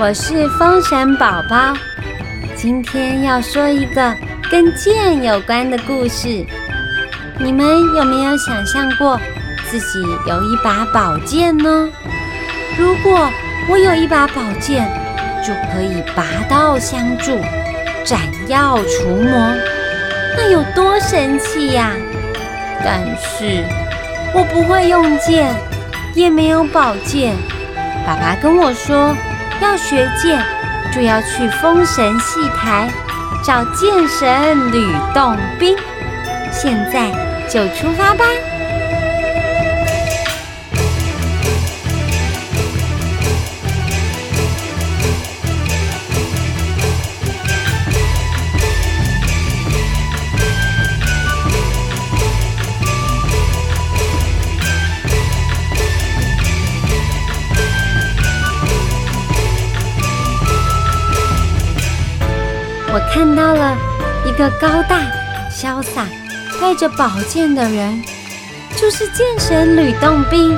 我是风神宝宝。今天要说一个跟剑有关的故事。你们有没有想象过自己有一把宝剑呢？如果我有一把宝剑，就可以拔刀相助，斩妖除魔，那有多神奇呀！但是我不会用剑，也没有宝剑。爸爸跟我说，要学剑就要去封神戏台找剑神吕洞宾。现在就出发吧！个高大、潇洒、带着宝剑的人，就是剑神吕洞宾。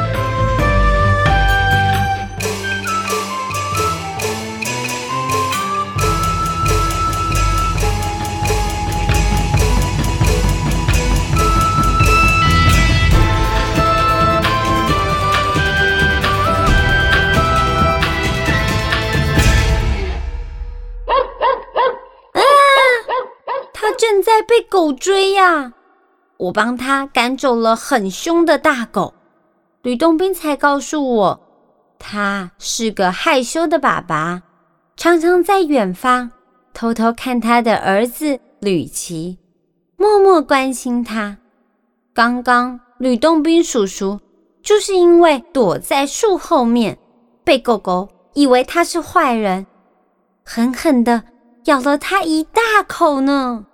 被狗追呀！我帮他赶走了很凶的大狗。吕洞宾才告诉我，他是个害羞的爸爸，常常在远方偷偷看他的儿子吕奇，默默关心他。刚刚吕洞宾叔叔就是因为躲在树后面，被狗狗以为他是坏人，狠狠的咬了他一大口呢。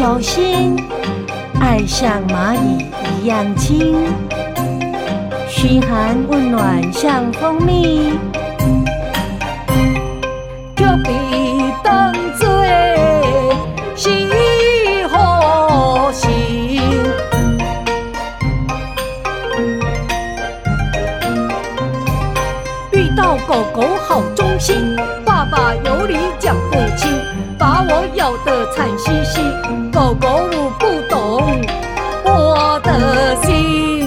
小心，爱像蚂蚁一样轻，嘘寒问暖像蜂蜜，就比当作是好心。遇到狗狗好忠心，爸爸有理讲不清，把我咬得惨兮兮。狗狗不懂我的心。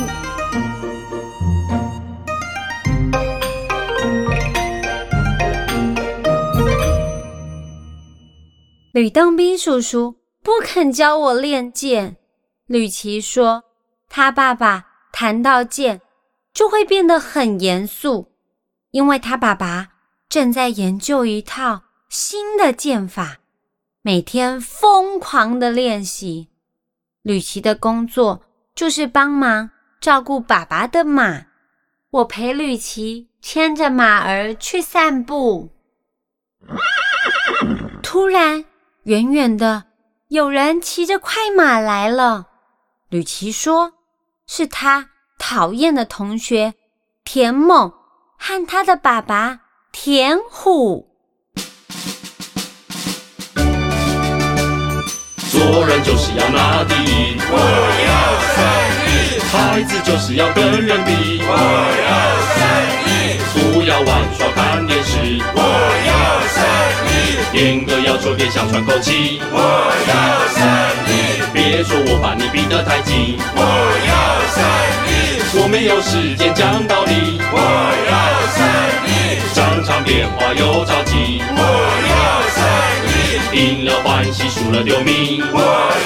吕洞宾叔叔不肯教我练剑。吕奇说，他爸爸谈到剑就会变得很严肃，因为他爸爸正在研究一套新的剑法。每天疯狂的练习，吕奇的工作就是帮忙照顾爸爸的马。我陪吕奇牵着马儿去散步。突然，远远的有人骑着快马来了。吕奇说：“是他讨厌的同学田猛和他的爸爸田虎。”做人就是要拿第一。我要胜利，孩子就是要跟人比。我要胜利，不要玩耍看电视。我要胜利，严格要求别想喘口气。我要胜利，别说我把你逼得太紧。我要胜利，我没有时间讲道理。我要胜利，常常变化又着急。我要，赢了欢喜，输了丢命。我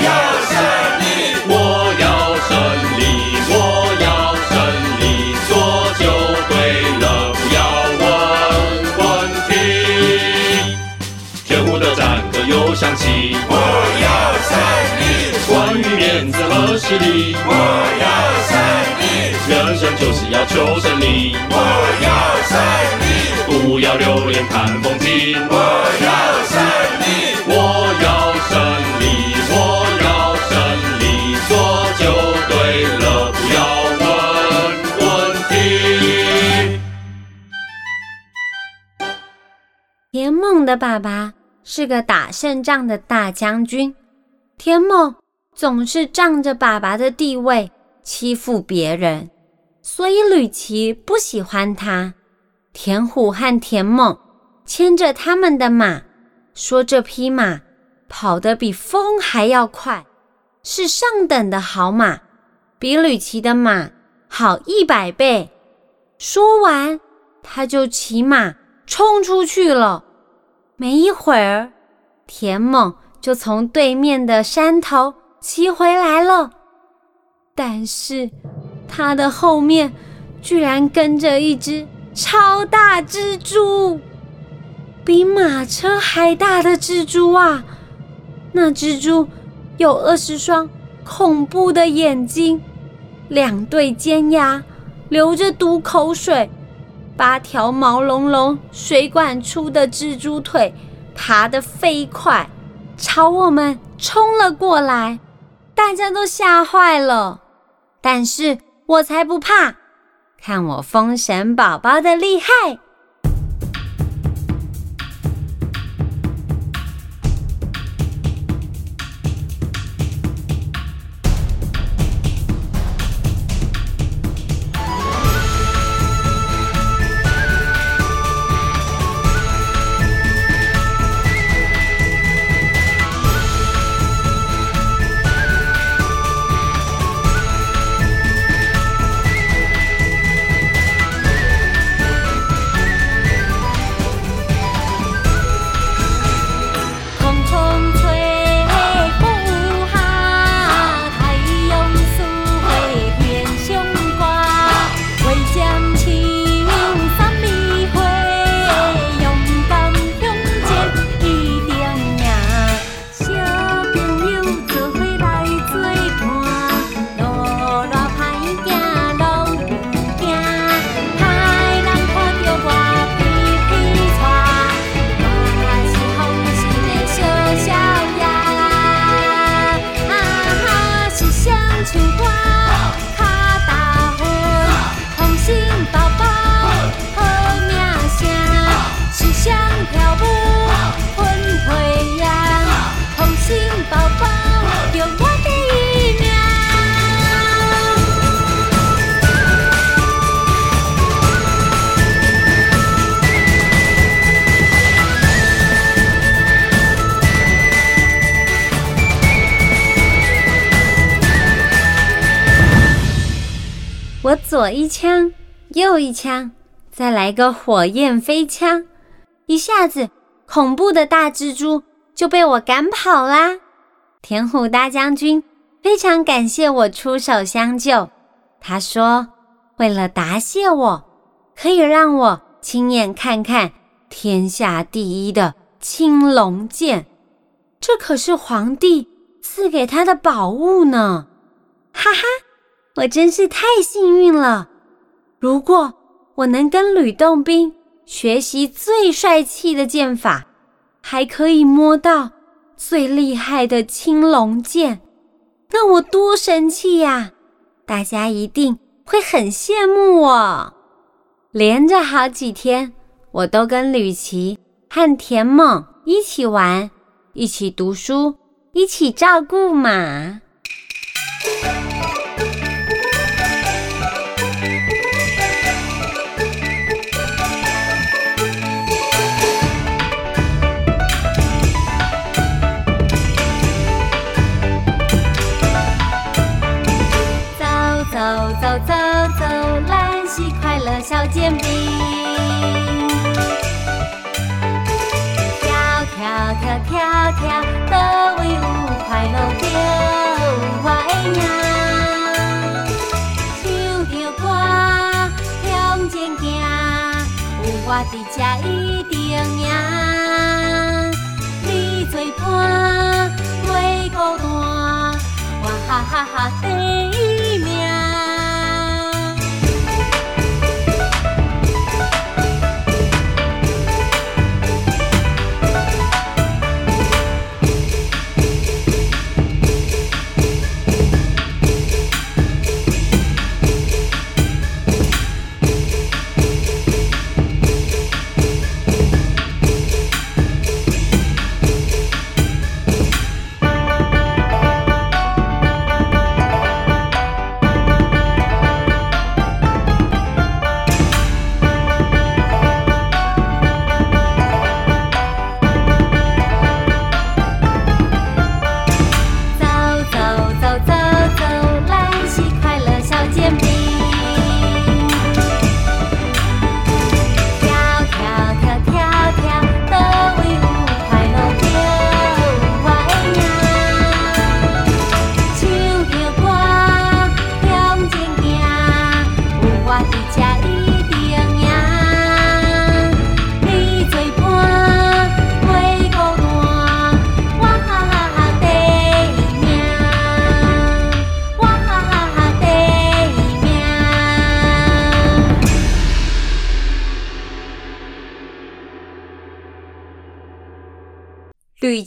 要胜利，我要胜利，我要胜利，做就对了，不要问问题。天湖的战歌又响起，我要胜利，关于面子和实力，我要胜利，人生就是要求胜利，我要胜利，不要留恋看风景。我要胜的爸爸是个打胜仗的大将军，田梦总是仗着爸爸的地位欺负别人，所以吕奇不喜欢他。田虎和田梦牵着他们的马，说这匹马跑得比风还要快，是上等的好马，比吕奇的马好一百倍。说完，他就骑马冲出去了。没一会儿，田猛就从对面的山头骑回来了，但是他的后面居然跟着一只超大蜘蛛，比马车还大的蜘蛛啊！那蜘蛛有二十双恐怖的眼睛，两对尖牙，流着毒口水。八条毛茸茸、水管粗的蜘蛛腿爬得飞快，朝我们冲了过来，大家都吓坏了。但是我才不怕，看我风神宝宝的厉害！左一枪，右一枪，再来个火焰飞枪，一下子恐怖的大蜘蛛就被我赶跑啦！田虎大将军非常感谢我出手相救，他说为了答谢我，可以让我亲眼看看天下第一的青龙剑，这可是皇帝赐给他的宝物呢！哈哈。我真是太幸运了！如果我能跟吕洞宾学习最帅气的剑法，还可以摸到最厉害的青龙剑，那我多神气呀！大家一定会很羡慕我。连着好几天，我都跟吕奇和田猛一起玩，一起读书，一起照顾马。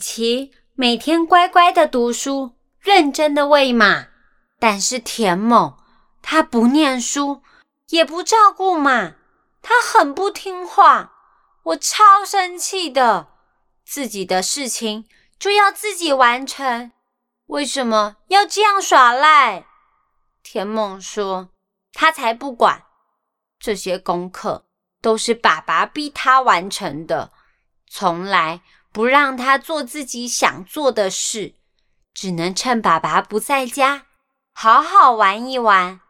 奇每天乖乖的读书，认真的喂马，但是田某他不念书，也不照顾马，他很不听话，我超生气的。自己的事情就要自己完成，为什么要这样耍赖？田猛说：“他才不管，这些功课都是爸爸逼他完成的，从来不让他做自己想做的事，只能趁爸爸不在家，好好玩一玩。”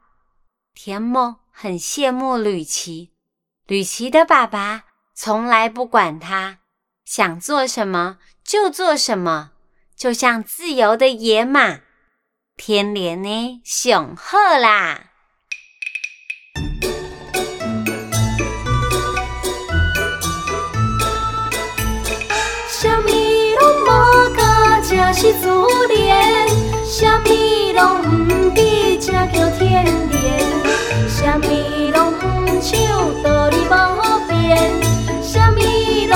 田梦很羡慕吕奇，吕奇的爸爸从来不管他，想做什么就做什么，就像自由的野马。天连呢，雄厚啦！是自然，什么拢毋比这叫天然，什么拢毋像道理无变，什么拢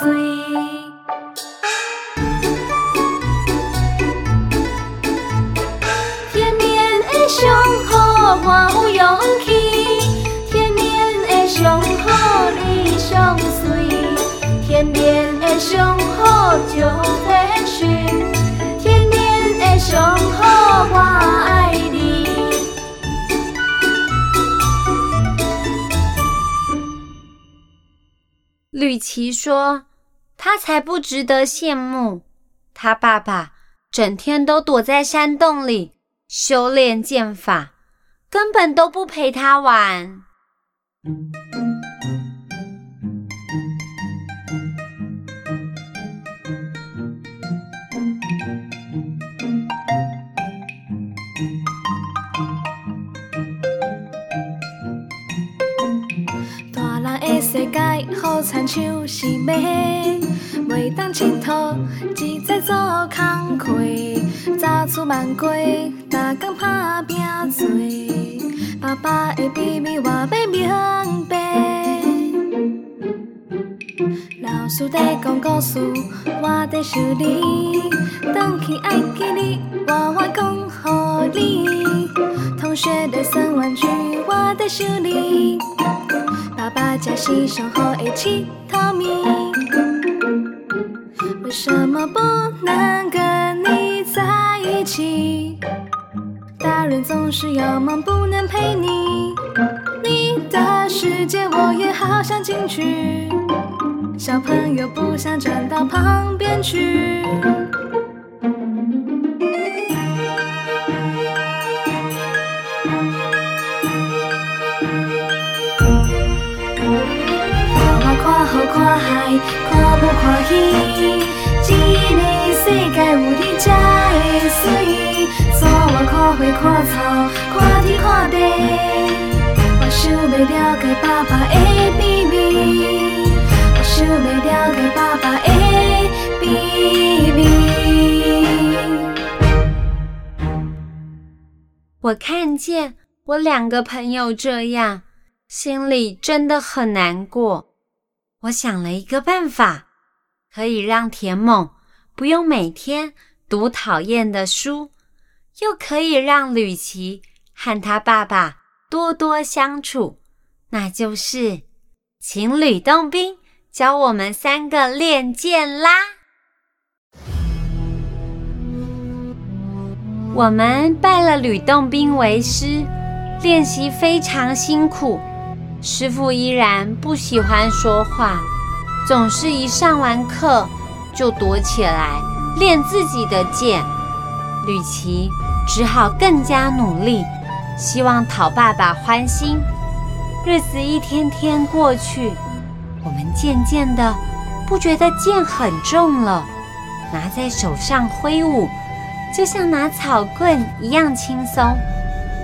水。天然的上好，我有勇气；天然的上好，你上水；天然的上好就会寻；天然的上好，我爱你。吕奇说：“他才不值得羡慕，他爸爸整天都躲在山洞里修炼剑法，根本都不陪他玩。”亲像是马，袂当佚佗，一再做工课，早出晚归，逐工打拼做。爸爸的秘密我要明白。老师在讲故事，我在想你，回去爱记你，我我讲予你。同学在送玩具，我在想你。爸爸才是上好的佚佗咪。为什么不能跟你在一起？大人总是要忙，不能陪你。你的世界我也好想进去，小朋友不想站到旁边去。海，看不看戏？这个世界有你才会水。带我看花看草，看天看地。我想要了解爸爸的秘密，我想要了解爸爸的秘密。我看见我两个朋友这样，心里真的很难过。我想了一个办法，可以让田猛不用每天读讨厌的书，又可以让吕奇和他爸爸多多相处。那就是请吕洞宾教我们三个练剑啦。我们拜了吕洞宾为师，练习非常辛苦。师傅依然不喜欢说话，总是一上完课就躲起来练自己的剑。吕奇只好更加努力，希望讨爸爸欢心。日子一天天过去，我们渐渐的不觉得剑很重了，拿在手上挥舞，就像拿草棍一样轻松。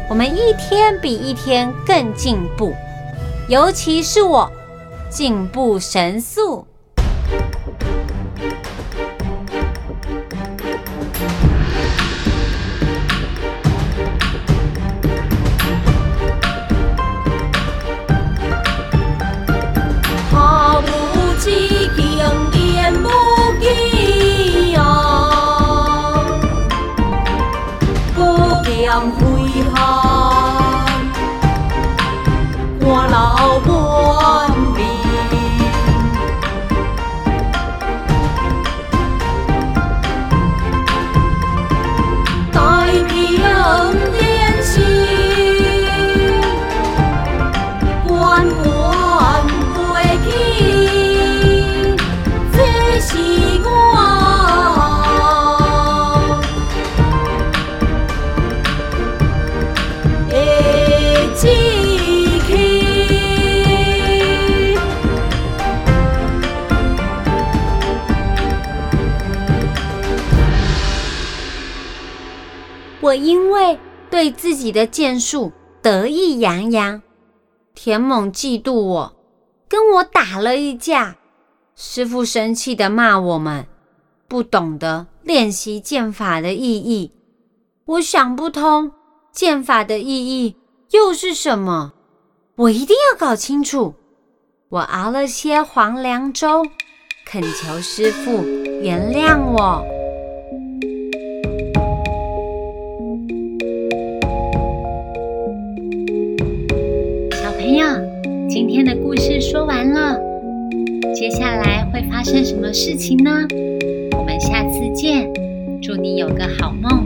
我们一天比一天更进步。尤其是我，进步神速。我因为对自己的剑术得意洋洋，田猛嫉妒我，跟我打了一架。师傅生气的骂我们不懂得练习剑法的意义。我想不通剑法的意义又是什么，我一定要搞清楚。我熬了些黄粱粥，恳求师傅原谅我。今天的故事说完了，接下来会发生什么事情呢？我们下次见，祝你有个好梦。